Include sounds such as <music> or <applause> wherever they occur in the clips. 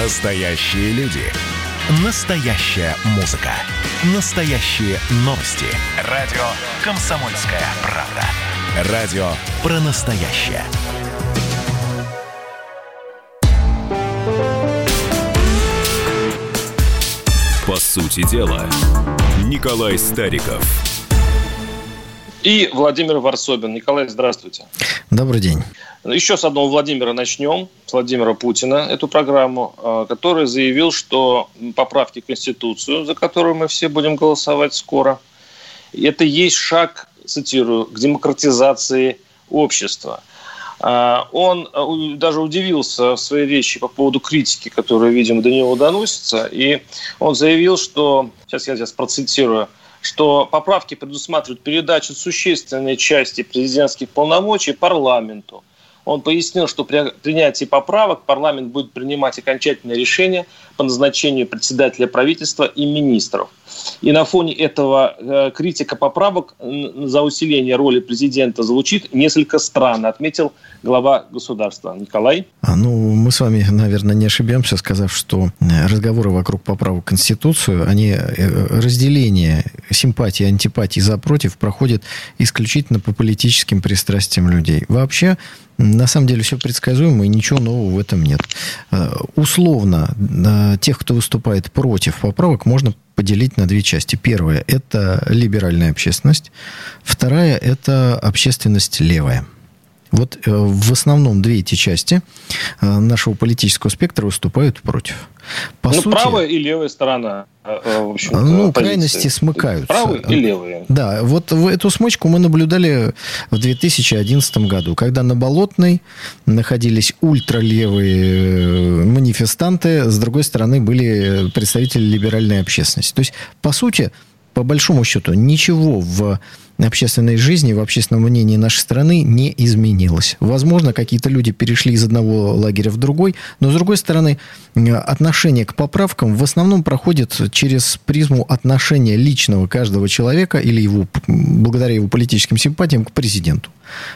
Настоящие люди. Настоящая музыка. Настоящие новости. Радио «Комсомольская правда». Радио про настоящее. По сути дела, Николай Стариков. И Владимир Варсобин. Николай, здравствуйте. Добрый день. Еще с одного Владимира начнем, с Владимира Путина, эту программу, э, который заявил, что поправки в Конституцию, за которую мы все будем голосовать скоро, это есть шаг, цитирую, к демократизации общества. Э, он э, даже удивился в своей речи по поводу критики, которая, видимо, до него доносится, и он заявил, что, сейчас я сейчас процитирую, что поправки предусматривают передачу существенной части президентских полномочий парламенту. Он пояснил, что при принятии поправок парламент будет принимать окончательное решение по назначению председателя правительства и министров. И на фоне этого э, критика поправок за усиление роли президента звучит несколько странно, отметил глава государства. Николай? А, ну, мы с вами, наверное, не ошибемся, сказав, что э, разговоры вокруг поправок в Конституцию, они э, разделение симпатии, антипатии за против проходит исключительно по политическим пристрастиям людей. Вообще, на самом деле все предсказуемо, и ничего нового в этом нет. Э, условно, тех, кто выступает против поправок, можно поделить на две части. Первая – это либеральная общественность. Вторая – это общественность левая. Вот э, в основном две эти части э, нашего политического спектра выступают против. По ну, сути, правая и левая сторона. Э, в общем ну, крайности смыкаются. Правые и левые. Да, вот эту смычку мы наблюдали в 2011 году, когда на Болотной находились ультралевые манифестанты, с другой стороны были представители либеральной общественности. То есть, по сути, по большому счету, ничего в общественной жизни, в общественном мнении нашей страны не изменилось. Возможно, какие-то люди перешли из одного лагеря в другой, но, с другой стороны, отношение к поправкам в основном проходит через призму отношения личного каждого человека или его, благодаря его политическим симпатиям к президенту.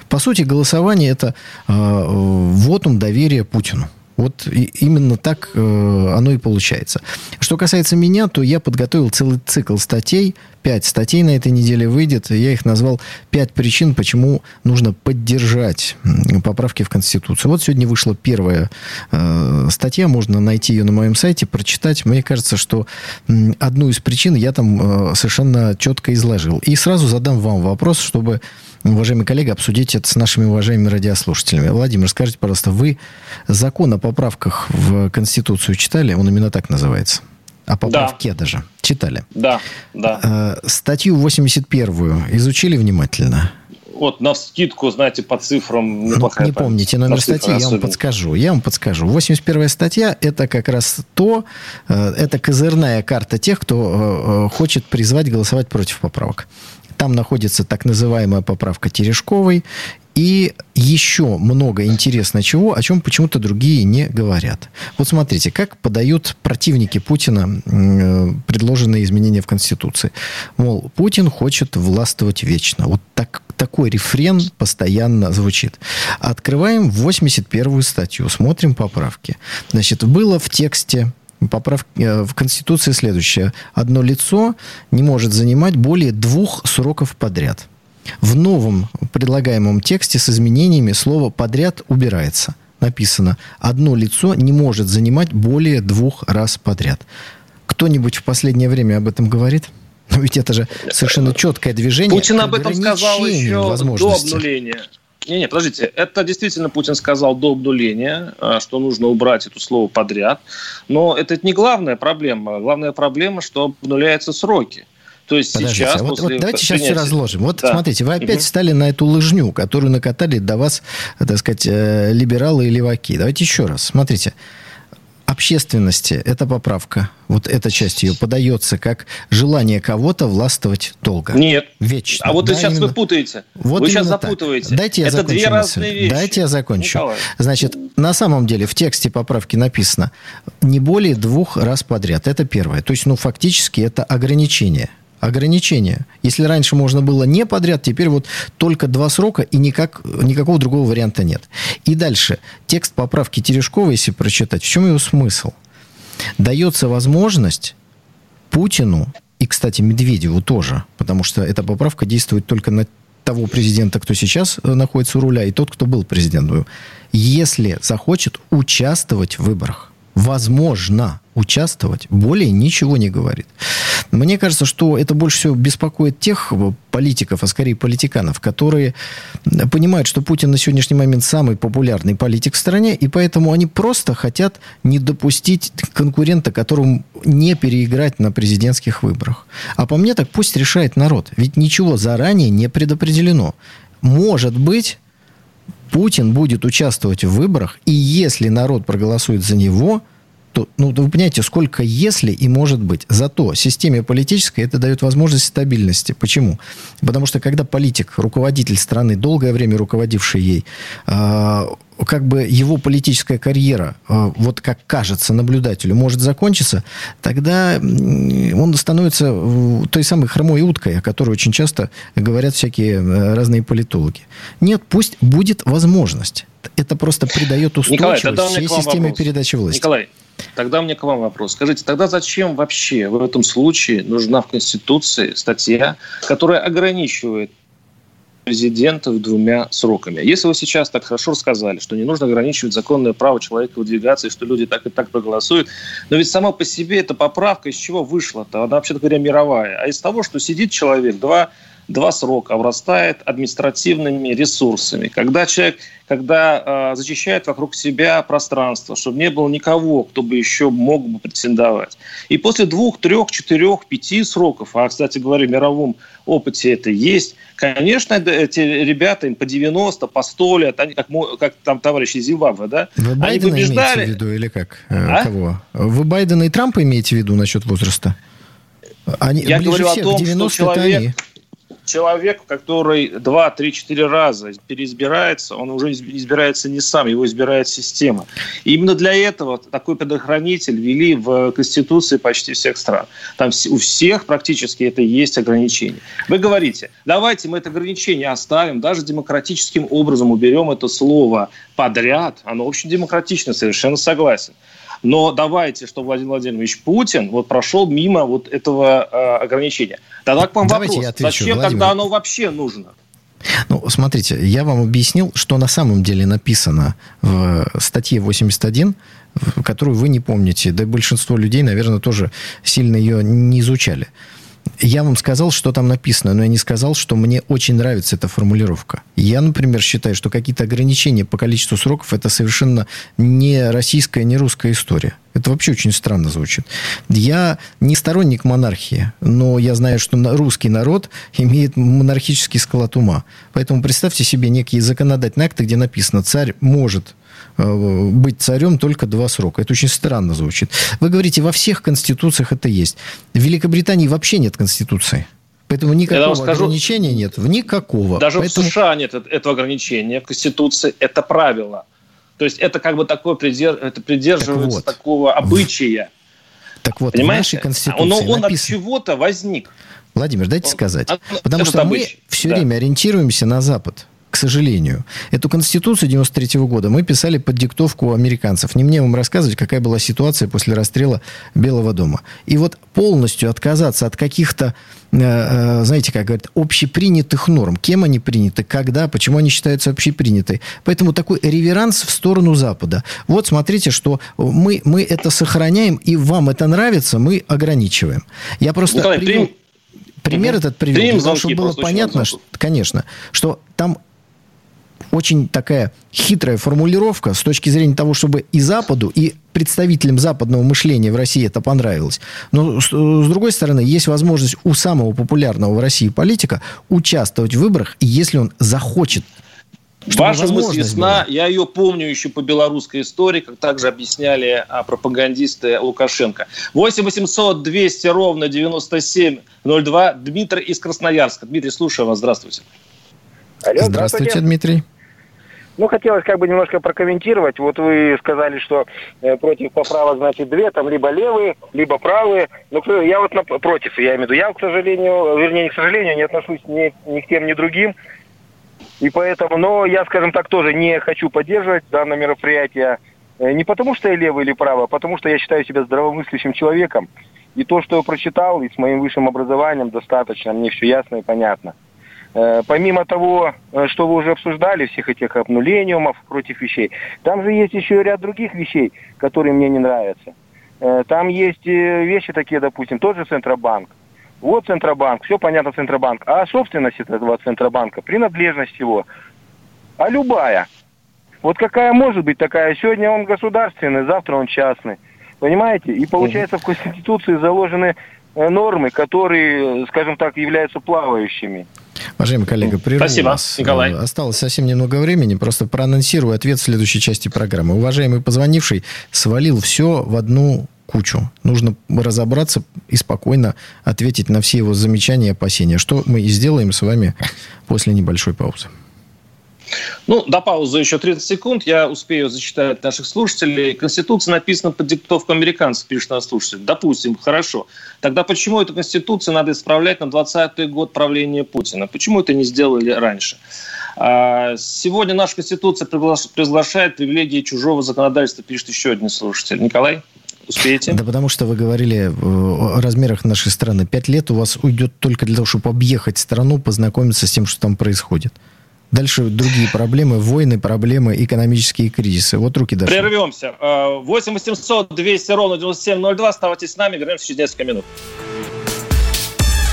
По сути, голосование – это э, вотум доверия Путину. Вот именно так э, оно и получается. Что касается меня, то я подготовил целый цикл статей. Пять статей на этой неделе выйдет. Я их назвал «Пять причин, почему нужно поддержать поправки в Конституцию». Вот сегодня вышла первая э, статья. Можно найти ее на моем сайте, прочитать. Мне кажется, что одну из причин я там э, совершенно четко изложил. И сразу задам вам вопрос, чтобы уважаемые коллеги, обсудить это с нашими уважаемыми радиослушателями. Владимир, скажите, пожалуйста, вы закон о поправках в Конституцию читали? Он именно так называется. О поправке да. даже. Читали? Да, да. Э, статью 81 изучили внимательно? Вот на скидку, знаете, по цифрам ну, Не помните номер статьи, я вам подскажу. Я вам подскажу. 81 статья – это как раз то, э, это козырная карта тех, кто э, хочет призвать голосовать против поправок. Там находится так называемая поправка Терешковой и еще много интересного чего, о чем почему-то другие не говорят. Вот смотрите, как подают противники Путина э, предложенные изменения в Конституции. Мол, Путин хочет властвовать вечно. Вот так, такой рефрен постоянно звучит. Открываем 81-ю статью, смотрим поправки. Значит, было в тексте поправки э, в Конституции следующее. Одно лицо не может занимать более двух сроков подряд. В новом предлагаемом тексте с изменениями слово «подряд» убирается. Написано «одно лицо не может занимать более двух раз подряд». Кто-нибудь в последнее время об этом говорит? Но <laughs> ведь это же совершенно четкое движение. Путин об этом сказал еще до обнуления. Не, не, подождите, это действительно Путин сказал до обнуления, э, что нужно убрать это слово подряд, но это не главная проблема. Главная проблема, что обнуляются сроки. То есть Подождите, сейчас... А вот, вот давайте сейчас все разложим. Вот да. смотрите, вы опять угу. встали на эту лыжню, которую накатали до вас, так сказать, э, либералы и леваки. Давайте еще раз. Смотрите общественности эта поправка, вот эта часть ее подается как желание кого-то властвовать долго. Нет. Вечно. А вот да, сейчас именно... вы путаете. Вот вы сейчас запутываете. Так. Дайте я Это закончу две мысль. разные вещи. Дайте я закончу. Николай. Значит, на самом деле в тексте поправки написано не более двух раз подряд. Это первое. То есть, ну, фактически это ограничение – ограничения. Если раньше можно было не подряд, теперь вот только два срока и никак, никакого другого варианта нет. И дальше. Текст поправки Терешкова, если прочитать, в чем его смысл? дается возможность Путину и, кстати, Медведеву тоже, потому что эта поправка действует только на того президента, кто сейчас э, находится у руля, и тот, кто был президентом, если захочет участвовать в выборах возможно участвовать, более ничего не говорит. Мне кажется, что это больше всего беспокоит тех политиков, а скорее политиканов, которые понимают, что Путин на сегодняшний момент самый популярный политик в стране, и поэтому они просто хотят не допустить конкурента, которому не переиграть на президентских выборах. А по мне так пусть решает народ, ведь ничего заранее не предопределено. Может быть, Путин будет участвовать в выборах, и если народ проголосует за него, то, ну, вы понимаете, сколько если и может быть. Зато системе политической это дает возможность стабильности. Почему? Потому что когда политик, руководитель страны, долгое время руководивший ей, э, как бы его политическая карьера, э, вот как кажется наблюдателю, может закончиться, тогда он становится той самой хромой уткой, о которой очень часто говорят всякие э, разные политологи. Нет, пусть будет возможность. Это просто придает устойчивость Николай, всей системе вопрос. передачи власти. Николай, Тогда мне к вам вопрос. Скажите, тогда зачем вообще в этом случае нужна в Конституции статья, которая ограничивает президентов двумя сроками. Если вы сейчас так хорошо рассказали, что не нужно ограничивать законное право человека выдвигаться, и что люди так и так проголосуют, но ведь сама по себе эта поправка из чего вышла-то? Она, вообще говоря, мировая. А из того, что сидит человек два два срока обрастает административными ресурсами. Когда человек, когда э, зачищает вокруг себя пространство, чтобы не было никого, кто бы еще мог бы претендовать. И после двух, трех, четырех, пяти сроков, а, кстати говоря, в мировом опыте это есть, конечно, эти ребята им по 90, по 100 лет, они как, как там товарищи Зимбабве, да? Вы Байдена они побеждали... имеете в виду или как? Э, а? Кого? Вы Байдена и Трампа имеете в виду насчет возраста? Они, Я говорю о том, что человек... Они человек, который 2, 3, 4 раза переизбирается, он уже избирается не сам, его избирает система. И именно для этого такой предохранитель ввели в Конституции почти всех стран. Там у всех практически это есть ограничение. Вы говорите, давайте мы это ограничение оставим, даже демократическим образом уберем это слово подряд. Оно очень демократично, совершенно согласен. Но давайте, что Владимир Владимирович Путин вот прошел мимо вот этого э, ограничения. Тогда к вам давайте вопрос. Отвечу, Зачем Владимир. тогда оно вообще нужно? Ну, смотрите, я вам объяснил, что на самом деле написано в статье 81, которую вы не помните, да и большинство людей, наверное, тоже сильно ее не изучали. Я вам сказал, что там написано, но я не сказал, что мне очень нравится эта формулировка. Я, например, считаю, что какие-то ограничения по количеству сроков это совершенно не российская, не русская история. Это вообще очень странно звучит. Я не сторонник монархии, но я знаю, что русский народ имеет монархический склад ума. Поэтому представьте себе некие законодательные акты, где написано, царь может быть царем только два срока. Это очень странно звучит. Вы говорите, во всех конституциях это есть. В Великобритании вообще нет конституции. Поэтому никакого скажу, ограничения нет. Никакого. Даже Поэтому... в США нет этого ограничения. В Конституции это правило. То есть это как бы такое придерж... это придерживается так вот. такого обычая. Так вот, Понимаете? в нашей Конституции Но он написано... от чего-то возник. Владимир, дайте сказать. Потому что мы все да. время ориентируемся на Запад к сожалению. Эту Конституцию 93 года мы писали под диктовку американцев. Не мне вам рассказывать, какая была ситуация после расстрела Белого дома. И вот полностью отказаться от каких-то, э, э, знаете, как говорят, общепринятых норм. Кем они приняты, когда, почему они считаются общеприняты. Поэтому такой реверанс в сторону Запада. Вот смотрите, что мы, мы это сохраняем, и вам это нравится, мы ограничиваем. Я просто... Николай, привел... Пример этот привел, потому что было понятно, что, конечно, что там очень такая хитрая формулировка с точки зрения того, чтобы и Западу, и представителям западного мышления в России это понравилось. Но, с, с другой стороны, есть возможность у самого популярного в России политика участвовать в выборах, если он захочет Ваша мысль ясна. Я ее помню еще по белорусской истории, как также объясняли а, пропагандисты Лукашенко. 8 800 200 ровно 9702. Дмитрий из Красноярска. Дмитрий, слушаю вас. Здравствуйте. Алло, здравствуйте, здравствуйте, Дмитрий. Ну, хотелось как бы немножко прокомментировать. Вот вы сказали, что э, против поправок, значит, две, там либо левые, либо правые. Но я вот на, против, я имею в виду. Я, к сожалению, вернее, не к сожалению, не отношусь ни, ни к тем, ни другим. И поэтому, но я, скажем так, тоже не хочу поддерживать данное мероприятие. Э, не потому, что я левый или правый, а потому, что я считаю себя здравомыслящим человеком. И то, что я прочитал, и с моим высшим образованием достаточно, мне все ясно и понятно. Э, помимо того, э, что вы уже обсуждали, всех этих обнулениумов против вещей, там же есть еще ряд других вещей, которые мне не нравятся. Там есть вещи такие, допустим, тот же Центробанк. Вот Центробанк, все понятно Центробанк. А собственность этого Центробанка, принадлежность его, а любая – вот какая может быть такая? Сегодня он государственный, завтра он частный. Понимаете? И получается в Конституции заложены э, нормы, которые, скажем так, являются плавающими. Уважаемый коллега, прерву Спасибо, вас. Николай. Осталось совсем немного времени, просто проанонсирую ответ в следующей части программы. Уважаемый позвонивший свалил все в одну кучу. Нужно разобраться и спокойно ответить на все его замечания и опасения, что мы и сделаем с вами после небольшой паузы. Ну, до паузы еще 30 секунд. Я успею зачитать наших слушателей. Конституция написана под диктовку американцев, пишет наш слушатель. Допустим, хорошо. Тогда почему эту Конституцию надо исправлять на 20-й год правления Путина? Почему это не сделали раньше? А, сегодня наша Конституция приглашает привилегии чужого законодательства, пишет еще один слушатель. Николай? Успеете? Да потому что вы говорили о размерах нашей страны. Пять лет у вас уйдет только для того, чтобы объехать страну, познакомиться с тем, что там происходит. Дальше другие проблемы, войны, проблемы, экономические кризисы. Вот руки дошли. Прервемся. 8 800 200 ровно 9702. Оставайтесь с нами. Вернемся через несколько минут.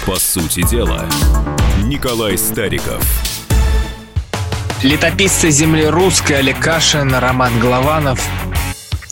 По сути дела, Николай Стариков. Летописцы земли русской Олег Кашин, Роман Голованов.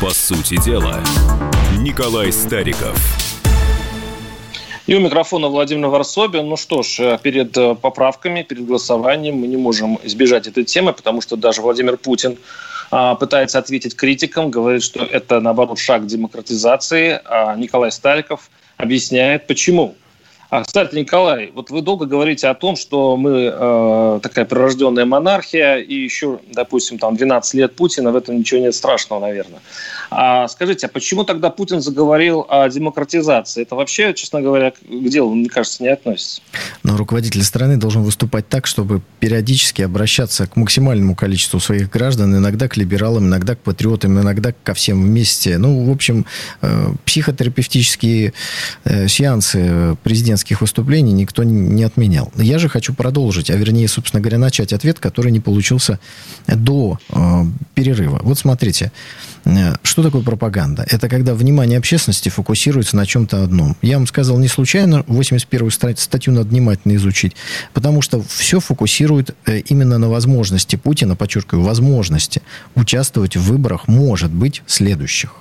По сути дела, Николай Стариков. И у микрофона Владимир Варсобин. Ну что ж, э, перед э, поправками, перед голосованием мы не можем избежать этой темы, потому что даже Владимир Путин а, пытается ответить критикам, говорит, что это, наоборот, шаг демократизации, а Николай Стариков объясняет, почему. А, кстати, Николай, вот вы долго говорите о том, что мы э, такая прирожденная монархия, и еще, допустим, там 12 лет Путина, в этом ничего нет страшного, наверное. А скажите, а почему тогда Путин заговорил о демократизации? Это вообще, честно говоря, к делу, мне кажется, не относится. Но руководитель страны должен выступать так, чтобы периодически обращаться к максимальному количеству своих граждан, иногда к либералам, иногда к патриотам, иногда ко всем вместе. Ну, в общем, э, психотерапевтические э, сеансы президентских выступлений никто не отменял. Я же хочу продолжить, а вернее, собственно говоря, начать ответ, который не получился до э, перерыва. Вот смотрите, что что такое пропаганда? Это когда внимание общественности фокусируется на чем-то одном. Я вам сказал не случайно, 81-ю статью надо внимательно изучить, потому что все фокусирует э, именно на возможности Путина, подчеркиваю, возможности участвовать в выборах, может быть, следующих.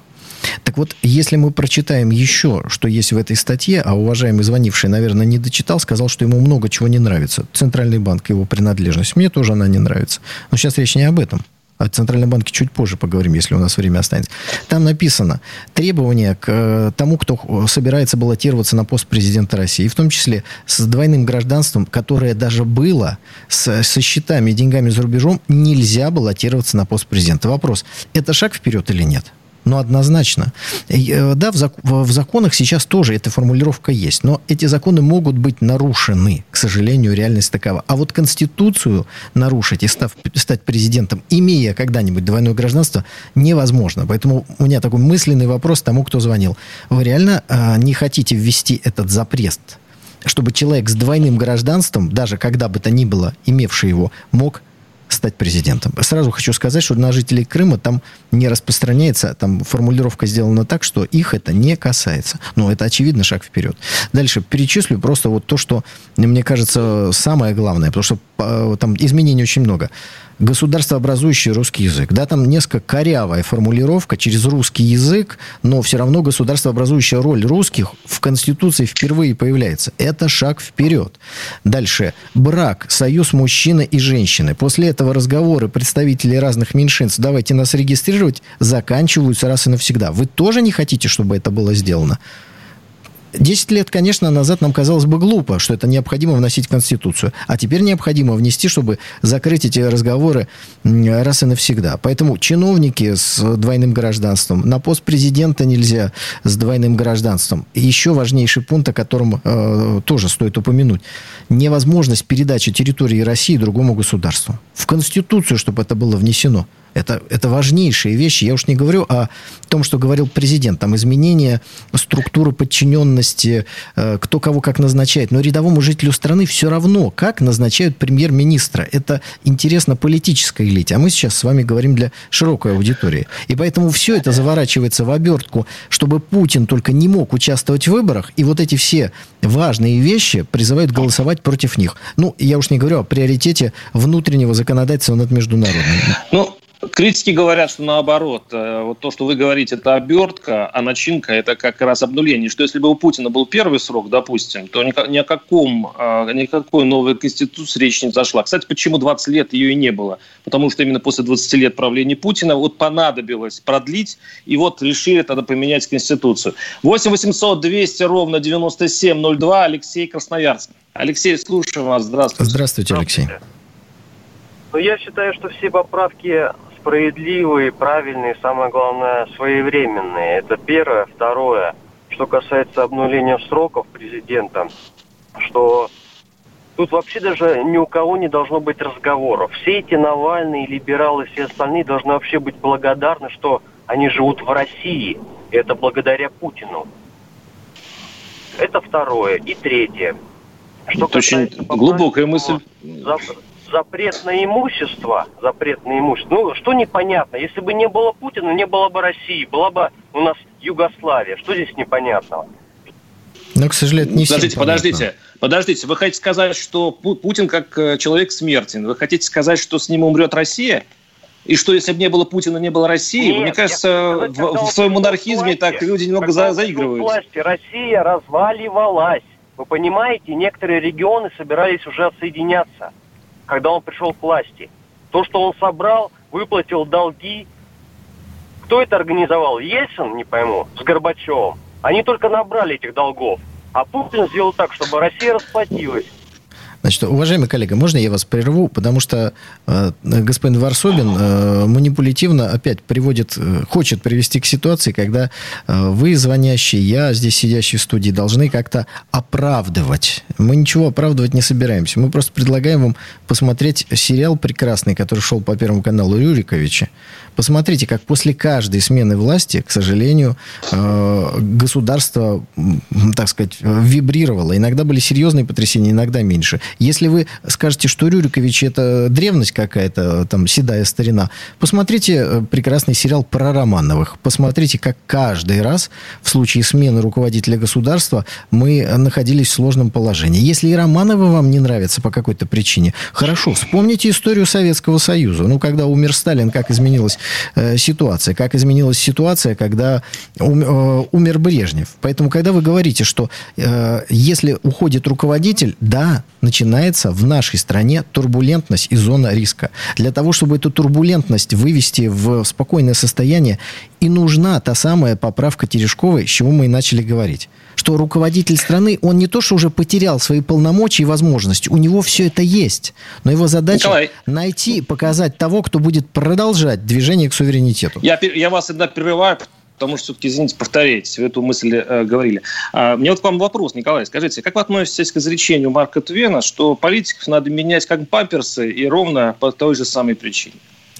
Так вот, если мы прочитаем еще, что есть в этой статье, а уважаемый звонивший, наверное, не дочитал, сказал, что ему много чего не нравится. Центральный банк, его принадлежность. Мне тоже она не нравится. Но сейчас речь не об этом. О Центральном банке чуть позже поговорим, если у нас время останется. Там написано требования к э, тому, кто собирается баллотироваться на пост президента России, в том числе с двойным гражданством, которое даже было с, со счетами и деньгами за рубежом, нельзя баллотироваться на пост президента. Вопрос, это шаг вперед или нет? Ну, однозначно. Э, да, в, в законах сейчас тоже эта формулировка есть, но эти законы могут быть нарушены. К сожалению, реальность такова. А вот Конституцию нарушить и став, стать президентом, имея когда-нибудь двойное гражданство, невозможно. Поэтому у меня такой мысленный вопрос тому, кто звонил. Вы реально э, не хотите ввести этот запрет? чтобы человек с двойным гражданством, даже когда бы то ни было, имевший его, мог стать президентом. Сразу хочу сказать, что на жителей Крыма там не распространяется, там формулировка сделана так, что их это не касается. Но это очевидно шаг вперед. Дальше перечислю просто вот то, что мне кажется самое главное, потому что там изменений очень много государствообразующий русский язык. Да, там несколько корявая формулировка через русский язык, но все равно государствообразующая роль русских в Конституции впервые появляется. Это шаг вперед. Дальше. Брак, союз мужчины и женщины. После этого разговоры представителей разных меньшинств, давайте нас регистрировать, заканчиваются раз и навсегда. Вы тоже не хотите, чтобы это было сделано? 10 лет, конечно, назад нам казалось бы глупо, что это необходимо вносить в Конституцию. А теперь необходимо внести, чтобы закрыть эти разговоры раз и навсегда. Поэтому чиновники с двойным гражданством, на пост президента нельзя с двойным гражданством. И еще важнейший пункт, о котором э, тоже стоит упомянуть. Невозможность передачи территории России другому государству. В Конституцию, чтобы это было внесено. Это, это важнейшие вещи. Я уж не говорю о том, что говорил президент. Там изменение структуры подчиненности, э, кто кого как назначает. Но рядовому жителю страны все равно, как назначают премьер-министра. Это интересно политической элите. А мы сейчас с вами говорим для широкой аудитории. И поэтому все это заворачивается в обертку, чтобы Путин только не мог участвовать в выборах. И вот эти все важные вещи призывают голосовать против них. Ну, я уж не говорю о приоритете внутреннего законодательства над международным. Ну, Критики говорят, что наоборот, э, вот то, что вы говорите, это обертка, а начинка это как раз обнуление. Что если бы у Путина был первый срок, допустим, то ни, ни о каком, э, никакой новой конституции речь не зашла. Кстати, почему 20 лет ее и не было? Потому что именно после 20 лет правления Путина вот понадобилось продлить, и вот решили тогда поменять конституцию. 8 800 200 ровно 9702 Алексей Красноярск. Алексей, слушаем вас. Здравствуйте. Здравствуйте, Алексей. Ну, я считаю, что все поправки справедливые, правильные, самое главное, своевременные. Это первое. Второе, что касается обнуления сроков президента, что тут вообще даже ни у кого не должно быть разговоров. Все эти Навальные, либералы, все остальные должны вообще быть благодарны, что они живут в России. И это благодаря Путину. Это второе. И третье. Что это очень глубокая мысль запрет на имущество, запрет на имущество, ну, что непонятно, если бы не было Путина, не было бы России, была бы у нас Югославия, что здесь непонятного? Но, к сожалению, не Подождите, подождите, подождите, вы хотите сказать, что Путин как э, человек смертен, вы хотите сказать, что с ним умрет Россия? И что, если бы не было Путина, не было России? Нет, Мне кажется, сказать, в, в своем монархизме власти, так люди немного за, заигрывают. Власти, Россия разваливалась. Вы понимаете, некоторые регионы собирались уже отсоединяться когда он пришел к власти. То, что он собрал, выплатил долги. Кто это организовал? Ельцин, не пойму, с Горбачевым. Они только набрали этих долгов. А Путин сделал так, чтобы Россия расплатилась. Значит, уважаемый коллега, можно я вас прерву, потому что э, господин Варсобин э, манипулятивно опять приводит, э, хочет привести к ситуации, когда э, вы, звонящие, я, здесь сидящий в студии, должны как-то оправдывать. Мы ничего оправдывать не собираемся. Мы просто предлагаем вам посмотреть сериал прекрасный, который шел по Первому каналу Рюриковича. Посмотрите, как после каждой смены власти, к сожалению, э, государство, так сказать, вибрировало. Иногда были серьезные потрясения, иногда меньше. Если вы скажете, что Рюрикович это древность какая-то, там, седая старина, посмотрите э, прекрасный сериал про Романовых. Посмотрите, как каждый раз в случае смены руководителя государства мы находились в сложном положении. Если и Романовы вам не нравятся по какой-то причине, хорошо, вспомните историю Советского Союза. Ну, когда умер Сталин, как изменилась э, ситуация, как изменилась ситуация, когда э, умер Брежнев. Поэтому, когда вы говорите, что э, если уходит руководитель, да, начинается в нашей стране турбулентность и зона риска. Для того, чтобы эту турбулентность вывести в спокойное состояние, и нужна та самая поправка Терешковой, с чего мы и начали говорить. Что руководитель страны, он не то, что уже потерял свои полномочия и возможности, у него все это есть. Но его задача Николай. найти, показать того, кто будет продолжать движение к суверенитету. Я, я вас иногда прерываю, потому что все-таки, извините, повторяетесь, вы эту мысль э, говорили. А, мне вот к вам вопрос, Николай, скажите, как вы относитесь к изречению Марка Твена, что политиков надо менять как памперсы и ровно по той же самой причине?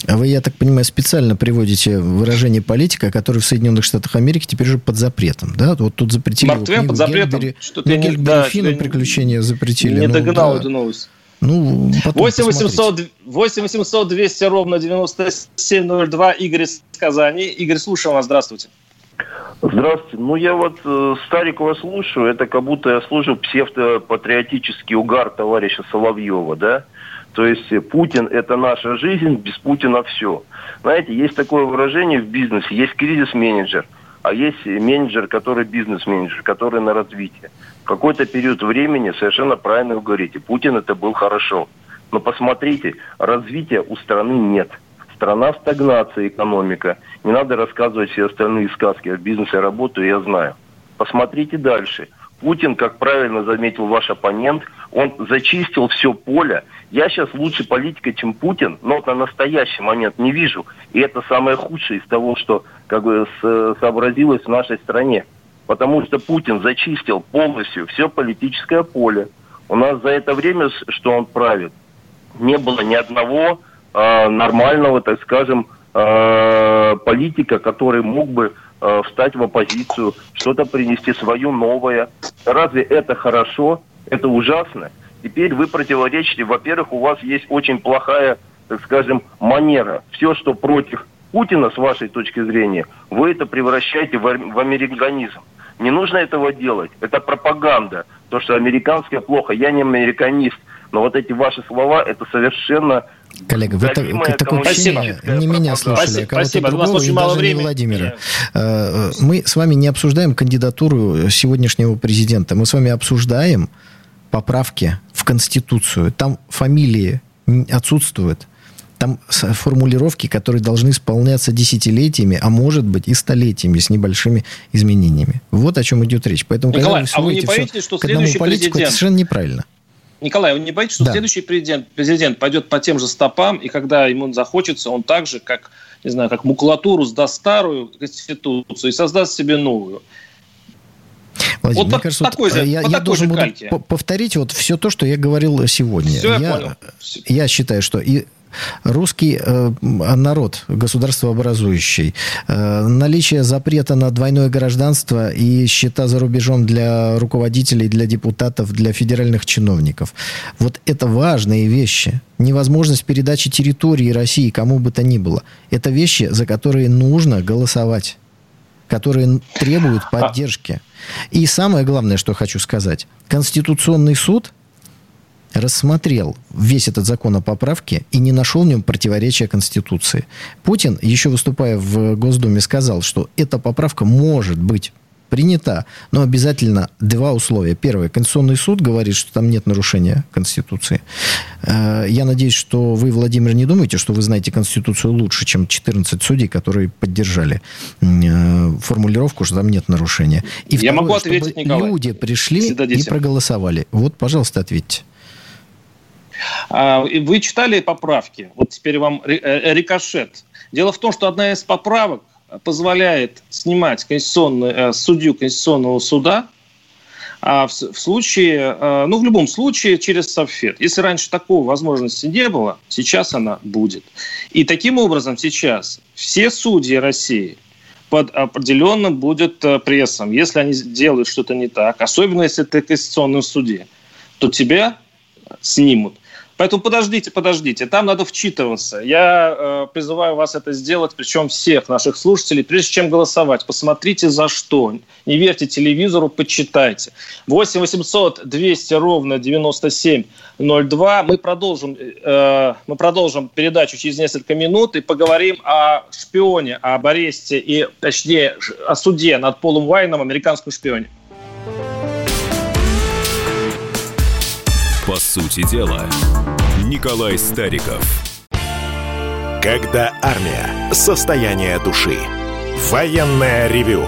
А вы, я так понимаю, специально приводите выражение политика, который в Соединенных Штатах Америки теперь уже под запретом, да? Вот тут запретили Марк Твен под запретом? Гельбери, Что-то ну, Гельбери да, Финн приключения запретили. Не ну, догнал да. эту новость. Ну, 8 800, 8 800 200 ровно 9702. Игорь из Казани. Игорь, слушаем вас. Здравствуйте. Здравствуйте. Ну, я вот э, Старикова слушаю. Это как будто я слушаю псевдопатриотический угар товарища Соловьева, да? То есть э, Путин – это наша жизнь, без Путина все. Знаете, есть такое выражение в бизнесе, есть кризис-менеджер, а есть менеджер, который бизнес-менеджер, который на развитие. В какой-то период времени, совершенно правильно вы говорите, Путин это был хорошо. Но посмотрите, развития у страны нет. Страна в стагнации, экономика. Не надо рассказывать все остальные сказки. В бизнесе работаю, я знаю. Посмотрите дальше. Путин, как правильно заметил ваш оппонент, он зачистил все поле. Я сейчас лучше политика, чем Путин, но на настоящий момент не вижу. И это самое худшее из того, что как бы сообразилось в нашей стране. Потому что Путин зачистил полностью все политическое поле. У нас за это время, что он правит, не было ни одного э, нормального, так скажем, э, политика, который мог бы э, встать в оппозицию, что-то принести свое новое. Разве это хорошо? Это ужасно. Теперь вы противоречите. Во-первых, у вас есть очень плохая, так скажем, манера. Все, что против Путина, с вашей точки зрения, вы это превращаете в, в американизм. Не нужно этого делать. Это пропаганда. То, что американское плохо. Я не американист. Но вот эти ваши слова, это совершенно Коллега, вы так, такое ощущение, не меня слушали, спасибо, а кого-то спасибо. другого, и даже времени. не Владимира. Э, мы с вами не обсуждаем кандидатуру сегодняшнего президента. Мы с вами обсуждаем поправки в Конституцию. Там фамилии отсутствуют. Там формулировки, которые должны исполняться десятилетиями, а может быть и столетиями с небольшими изменениями. Вот о чем идет речь. Поэтому, Николай, когда вы а вы не боитесь, что следующий политику, президент... это совершенно неправильно. Николай, вы не боитесь, что да. следующий президент, президент пойдет по тем же стопам, и когда ему захочется, он так же, как, не знаю, как макулатуру сдаст старую конституцию и создаст себе новую? Владимир, вот мне кажется, такой же, я, я должен буду повторить вот все то, что я говорил сегодня. Все я, я, понял. я считаю, что и русский э, народ, государствообразующий, э, наличие запрета на двойное гражданство и счета за рубежом для руководителей, для депутатов, для федеральных чиновников. Вот это важные вещи. Невозможность передачи территории России кому бы то ни было. Это вещи, за которые нужно голосовать которые требуют а поддержки. И самое главное, что хочу сказать. Конституционный суд рассмотрел весь этот закон о поправке и не нашел в нем противоречия Конституции. Путин, еще выступая в Госдуме, сказал, что эта поправка может быть принята, но обязательно два условия. Первое, Конституционный суд говорит, что там нет нарушения Конституции. Э, я надеюсь, что вы, Владимир, не думаете, что вы знаете Конституцию лучше, чем 14 судей, которые поддержали э, формулировку, что там нет нарушения. И Я второе, могу ответить, Николай. люди пришли и проголосовали. Вот, пожалуйста, ответьте. А, вы читали поправки? Вот теперь вам э, рикошет. Дело в том, что одна из поправок позволяет снимать конституционный, э, судью Конституционного суда а в, в случае, э, ну, в любом случае, через Совфед. Если раньше такого возможности не было, сейчас она будет. И таким образом сейчас все судьи России под определенным будет прессом. Если они делают что-то не так, особенно если ты в Конституционном суде, то тебя снимут. Поэтому подождите, подождите, там надо вчитываться. Я э, призываю вас это сделать, причем всех наших слушателей, прежде чем голосовать. Посмотрите за что. Не верьте телевизору, почитайте. 8 800 200 ровно 9702. Мы продолжим, э, мы продолжим передачу через несколько минут и поговорим о шпионе, об аресте и, точнее, о суде над Полом Вайном, американском шпионе. По сути дела, Николай Стариков. Когда армия. Состояние души. Военное ревю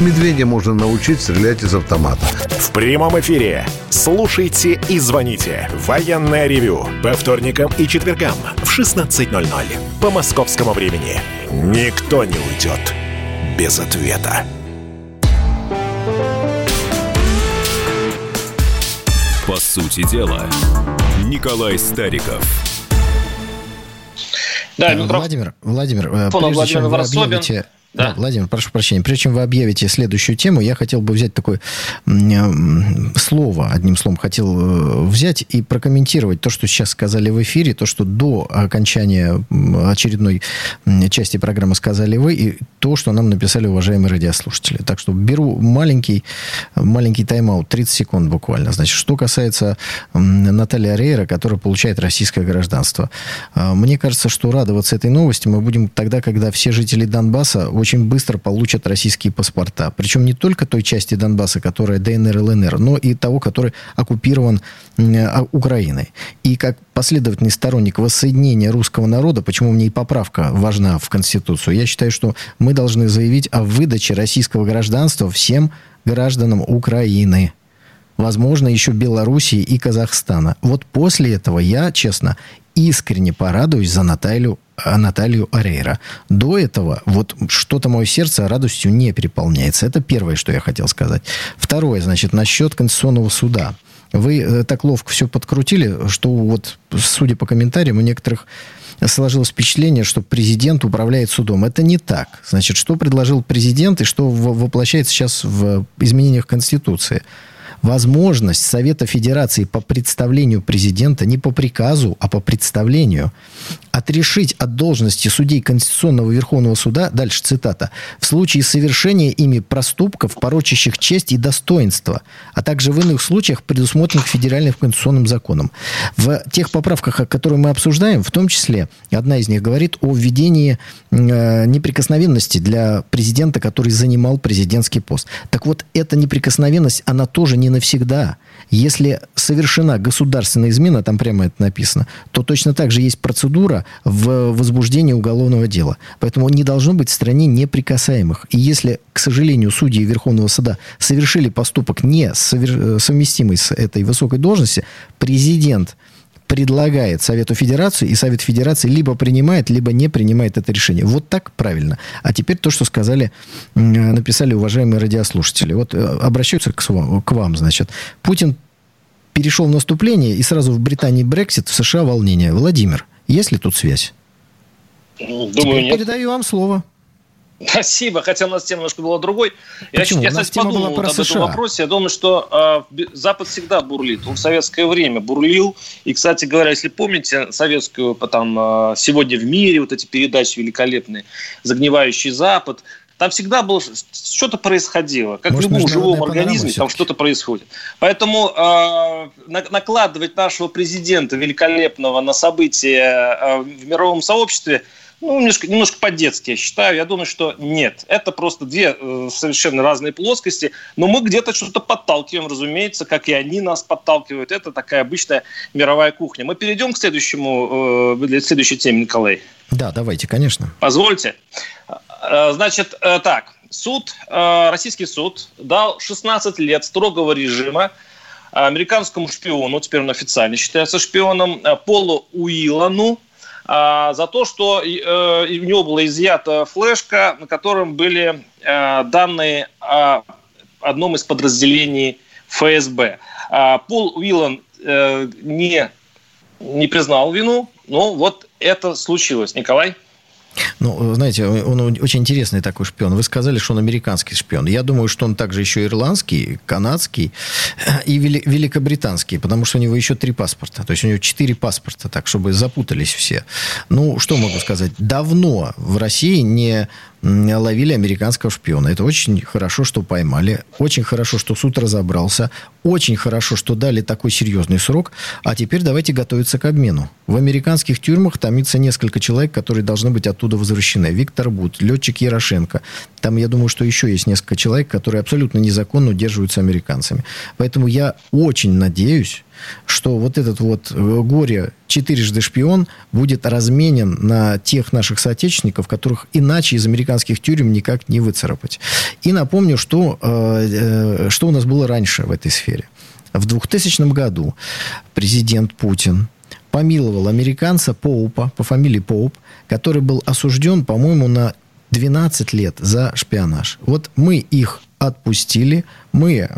Медведя можно научить стрелять из автомата. В прямом эфире. Слушайте и звоните. Военное ревю. По вторникам и четвергам в 16.00. По московскому времени. Никто не уйдет без ответа. По сути дела, Николай Стариков – Да, микрофон. Владимир, Владимир, прежде Владимир чем вы объявите да. да, Владимир, прошу прощения. Прежде чем вы объявите следующую тему, я хотел бы взять такое слово, одним словом, хотел э, взять и прокомментировать то, что сейчас сказали в эфире, то, что до окончания очередной части программы сказали вы, и то, что нам написали уважаемые радиослушатели. Так что беру маленький, маленький тайм-аут, 30 секунд буквально. Значит, что касается Натальи Арейра, которая получает российское гражданство. А, мне кажется, что радоваться этой новости мы будем тогда, когда все жители Донбасса очень быстро получат российские паспорта. Причем не только той части Донбасса, которая ДНР, ЛНР, но и того, который оккупирован а, Украиной. И как последовательный сторонник воссоединения русского народа, почему мне и поправка важна в Конституцию, я считаю, что мы должны заявить о выдаче российского гражданства всем гражданам Украины возможно, еще Белоруссии и Казахстана. Вот после этого я, честно, искренне порадуюсь за Наталью, Наталью Арейра. До этого вот что-то мое сердце радостью не переполняется. Это первое, что я хотел сказать. Второе, значит, насчет Конституционного суда. Вы э, так ловко все подкрутили, что вот, судя по комментариям, у некоторых сложилось впечатление, что президент управляет судом. Это не так. Значит, что предложил президент и что воплощается сейчас в изменениях Конституции – возможность Совета Федерации по представлению президента не по приказу, а по представлению отрешить от должности судей Конституционного Верховного Суда, дальше цитата, в случае совершения ими проступков, порочащих честь и достоинство, а также в иных случаях, предусмотренных федеральным конституционным законом. В тех поправках, которые мы обсуждаем, в том числе, одна из них говорит о введении э, неприкосновенности для президента, который занимал президентский пост. Так вот, эта неприкосновенность, она тоже не навсегда. Если совершена государственная измена, там прямо это написано, то точно так же есть процедура в возбуждении уголовного дела. Поэтому не должно быть в стране неприкасаемых. И если, к сожалению, судьи Верховного Суда совершили поступок не совместимый с этой высокой должности, президент предлагает Совету Федерации, и Совет Федерации либо принимает, либо не принимает это решение. Вот так правильно. А теперь то, что сказали, написали уважаемые радиослушатели. Вот э, обращаются к вам, к вам значит. Путин перешел в наступление, и сразу в Британии Брексит, в США волнение. Владимир, есть ли тут связь? Думаю, Теперь нет. передаю вам слово. Спасибо, хотя у нас тема немножко была другой. Почему? Я, я кстати, подумал вот об США. этом вопросе. Я думаю, что э, Запад всегда бурлит. Он в советское время бурлил. И, кстати говоря, если помните советскую потом э, «Сегодня в мире», вот эти передачи великолепные, «Загнивающий Запад», там всегда было что-то происходило. Как Может, в любом живом организме там что-то происходит. Поэтому э, накладывать нашего президента великолепного на события э, в мировом сообществе – ну, немножко, немножко по-детски, я считаю. Я думаю, что нет. Это просто две э, совершенно разные плоскости. Но мы где-то что-то подталкиваем, разумеется, как и они нас подталкивают. Это такая обычная мировая кухня. Мы перейдем к следующему, э, следующей теме, Николай. Да, давайте, конечно. Позвольте. Э, значит, э, так. Суд, э, российский суд дал 16 лет строгого режима американскому шпиону, теперь он официально считается шпионом, э, Полу Уилану, за то, что э, у него была изъята флешка, на котором были э, данные о одном из подразделений ФСБ. А, Пол Уиллан э, не, не признал вину, но вот это случилось. Николай? Ну, знаете, он очень интересный такой шпион. Вы сказали, что он американский шпион. Я думаю, что он также еще ирландский, канадский и великобританский, потому что у него еще три паспорта. То есть у него четыре паспорта, так, чтобы запутались все. Ну, что могу сказать? Давно в России не ловили американского шпиона. Это очень хорошо, что поймали. Очень хорошо, что суд разобрался. Очень хорошо, что дали такой серьезный срок. А теперь давайте готовиться к обмену. В американских тюрьмах томится несколько человек, которые должны быть оттуда возвращены. Виктор Бут, летчик Ярошенко. Там, я думаю, что еще есть несколько человек, которые абсолютно незаконно удерживаются американцами. Поэтому я очень надеюсь, что вот этот вот э, горе четырежды шпион будет разменен на тех наших соотечественников, которых иначе из американских тюрем никак не выцарапать. И напомню, что, э, э, что у нас было раньше в этой сфере. В 2000 году президент Путин помиловал американца Поупа, по фамилии Поуп, который был осужден, по-моему, на 12 лет за шпионаж. Вот мы их отпустили, мы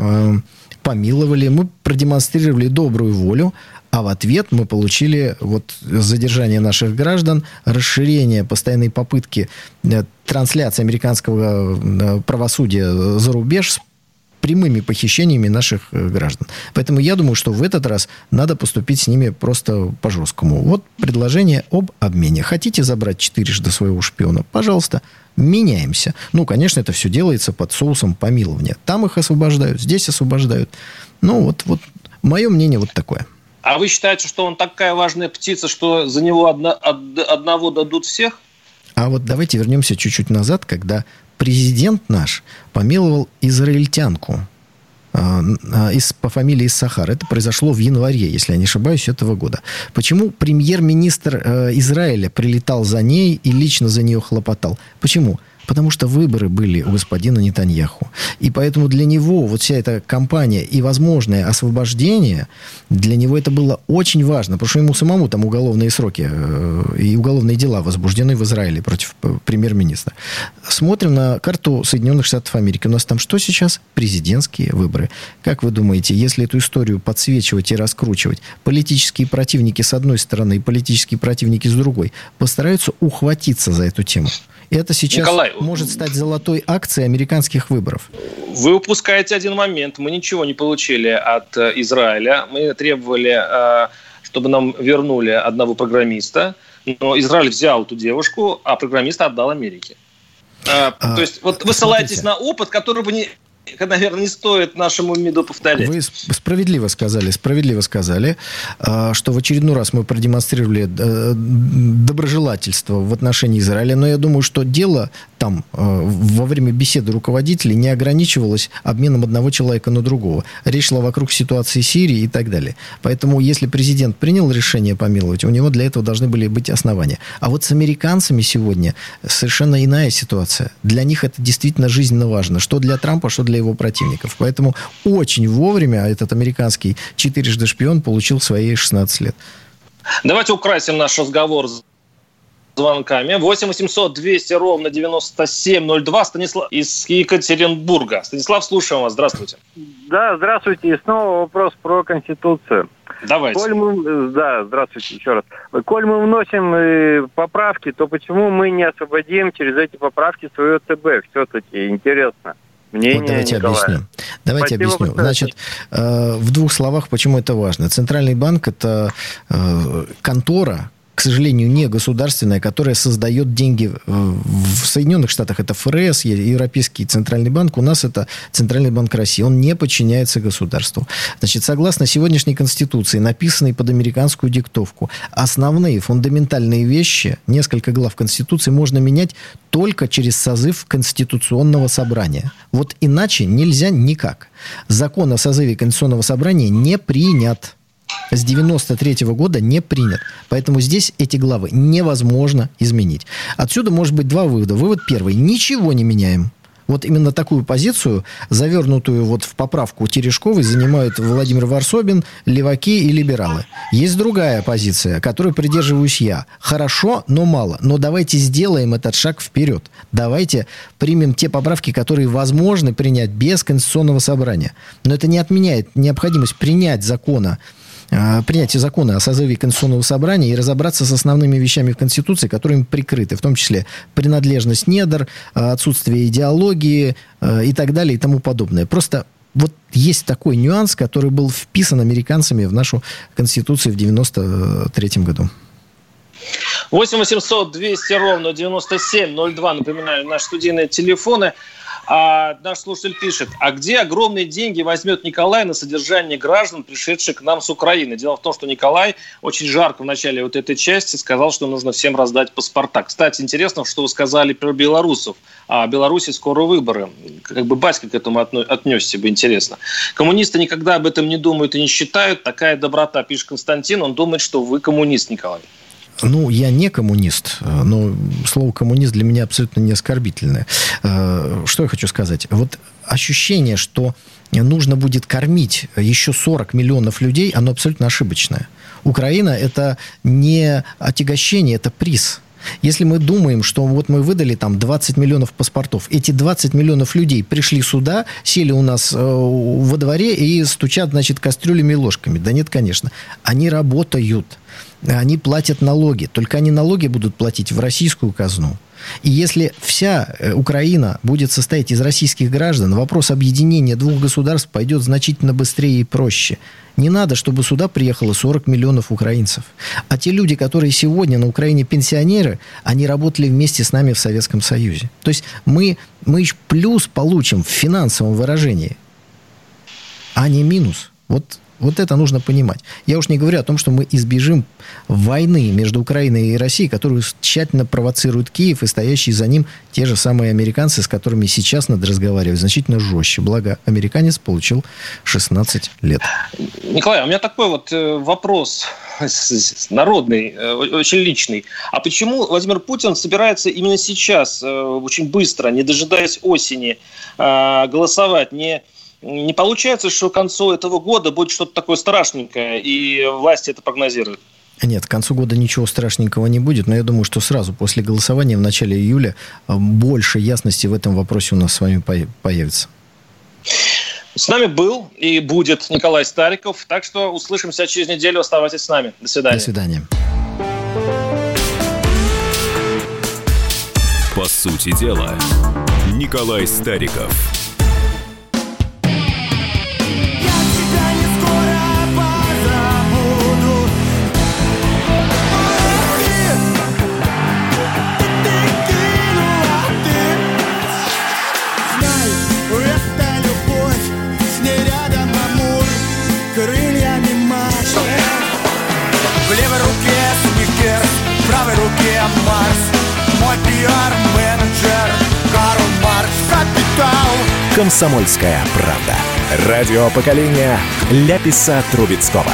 помиловали, мы продемонстрировали добрую волю, А в ответ мы получили вот задержание наших граждан, расширение постоянной попытки э, трансляции американского э, правосудия за рубеж с прямыми похищениями наших э, граждан. Поэтому я думаю, что в этот раз надо поступить с ними просто по-жесткому. Вот предложение об обмене. Хотите забрать четырежды своего шпиона? Пожалуйста, меняемся. Ну, конечно, это все делается под соусом помилования. Там их освобождают, здесь освобождают. Ну, вот, вот мое мнение вот такое. А вы считаете, что он такая важная птица, что за него одно, од, одного дадут всех? А вот давайте вернемся чуть-чуть назад, когда президент наш помиловал израильтянку а, а, из, по фамилии Сахар. Это произошло в январе, если я не ошибаюсь, этого года. Почему премьер-министр э, Израиля прилетал за ней и лично за нее хлопотал? Почему? Потому что выборы были у господина Нетаньяху. И поэтому для него вот вся эта кампания и возможное освобождение, для него это было очень важно. Потому что ему самому там уголовные сроки э, и уголовные дела возбуждены в Израиле против э, премьер-министра. Смотрим на карту Соединенных Штатов Америки. У нас там что сейчас? Президентские выборы. Как вы думаете, если эту историю подсвечивать и раскручивать, политические противники с одной стороны и политические противники с другой постараются ухватиться за эту тему? Это сейчас Николай, может стать золотой акцией американских выборов. Вы упускаете один момент. Мы ничего не получили от э, Израиля. Мы требовали, э, чтобы нам вернули одного программиста. Но Израиль взял эту девушку, а программиста отдал Америке. Э, а, То есть вот вы ссылаетесь на опыт, который бы не, <laughs> наверное, не стоит нашему МИДу повторять. Вы справедливо сказали, справедливо сказали, что в очередной раз мы продемонстрировали доброжелательство в отношении Израиля, но я думаю, что дело там э, во время беседы руководителей не ограничивалось обменом одного человека на другого. Речь шла вокруг ситуации Сирии и так далее. Поэтому, если президент принял решение помиловать, у него для этого должны были быть основания. А вот с американцами сегодня совершенно иная ситуация. Для них это действительно жизненно важно. Что для Трампа, что для его противников. Поэтому очень вовремя этот американский четырежды шпион получил свои 16 лет. Давайте украсим наш разговор звонками. 8 800 200 ровно 9702. Станислав из Екатеринбурга. Станислав, слушаем вас. Здравствуйте. Да, здравствуйте. И снова вопрос про Конституцию. Давайте. Коль мы, да, здравствуйте еще раз. Коль мы вносим э, поправки, то почему мы не освободим через эти поправки свое ЦБ? Все-таки интересно. Мнение вот давайте Николая. объясню. Давайте Спасибо объясню. Значит, э, в двух словах, почему это важно. Центральный банк это э, контора, к сожалению, не государственная, которая создает деньги в Соединенных Штатах. Это ФРС, Европейский Центральный банк. У нас это Центральный банк России. Он не подчиняется государству. Значит, согласно сегодняшней Конституции, написанной под американскую диктовку, основные фундаментальные вещи, несколько глав Конституции, можно менять только через созыв Конституционного собрания. Вот иначе нельзя никак. Закон о созыве Конституционного собрания не принят с 93 -го года не принят. Поэтому здесь эти главы невозможно изменить. Отсюда может быть два вывода. Вывод первый. Ничего не меняем. Вот именно такую позицию, завернутую вот в поправку Терешковой, занимают Владимир Варсобин, леваки и либералы. Есть другая позиция, которой придерживаюсь я. Хорошо, но мало. Но давайте сделаем этот шаг вперед. Давайте примем те поправки, которые возможно принять без Конституционного собрания. Но это не отменяет необходимость принять закона принятие закона о созыве Конституционного собрания и разобраться с основными вещами в Конституции, которые им прикрыты, в том числе принадлежность недр, э, отсутствие идеологии э, и так далее и тому подобное. Просто вот есть такой нюанс, который был вписан американцами в нашу Конституцию в 93 году. 8 800 200 ровно 9702, напоминаю, наши студийные телефоны. А наш слушатель пишет, а где огромные деньги возьмет Николай на содержание граждан, пришедших к нам с Украины? Дело в том, что Николай очень жарко в начале вот этой части сказал, что нужно всем раздать паспорта. Кстати, интересно, что вы сказали про белорусов. А в Беларуси скоро выборы. Как бы батька к этому отнесся бы, интересно. Коммунисты никогда об этом не думают и не считают. Такая доброта, пишет Константин. Он думает, что вы коммунист, Николай. Ну, я не коммунист, но слово коммунист для меня абсолютно не оскорбительное. Э, что я хочу сказать? Вот ощущение, что нужно будет кормить еще 40 миллионов людей, оно абсолютно ошибочное. Украина – это не отягощение, это приз – Если мы думаем, что вот мы выдали там 20 миллионов паспортов, эти 20 миллионов людей пришли сюда, сели у нас э, во дворе и стучат, значит, кастрюлями и ложками. Да нет, конечно. Они работают. Они платят налоги. Только они налоги будут платить в российскую казну. И если вся э, Украина будет состоять из российских граждан, вопрос объединения двух государств пойдет значительно быстрее и проще. Не надо, чтобы сюда приехало 40 миллионов украинцев. А те люди, которые сегодня на Украине пенсионеры, они работали вместе с нами в Советском Союзе. То есть мы, мы плюс получим в финансовом выражении, а не минус. Вот вот это нужно понимать. Я уж не говорю о том, что мы избежим войны между Украиной и Россией, которую тщательно провоцирует Киев и стоящие за ним те же самые американцы, с которыми сейчас надо разговаривать значительно жестче. Благо, американец получил 16 лет. Николай, у меня такой вот э, вопрос народный, э, очень личный. А почему Владимир Путин собирается именно сейчас, э, очень быстро, не дожидаясь осени, голосовать? Не не получается, что к концу этого года будет что-то такое страшненькое, и власти это прогнозируют? Нет, к концу года ничего страшненького не будет, но я думаю, что сразу после голосования в начале июля э, больше ясности в этом вопросе у нас с вами появится. С нами был и будет Николай Стариков, так что услышимся через неделю. Оставайтесь с нами. До свидания. До свидания. По сути дела, Николай Стариков – Комсомольская правда. Радио поколения Ляписа Трубецкого.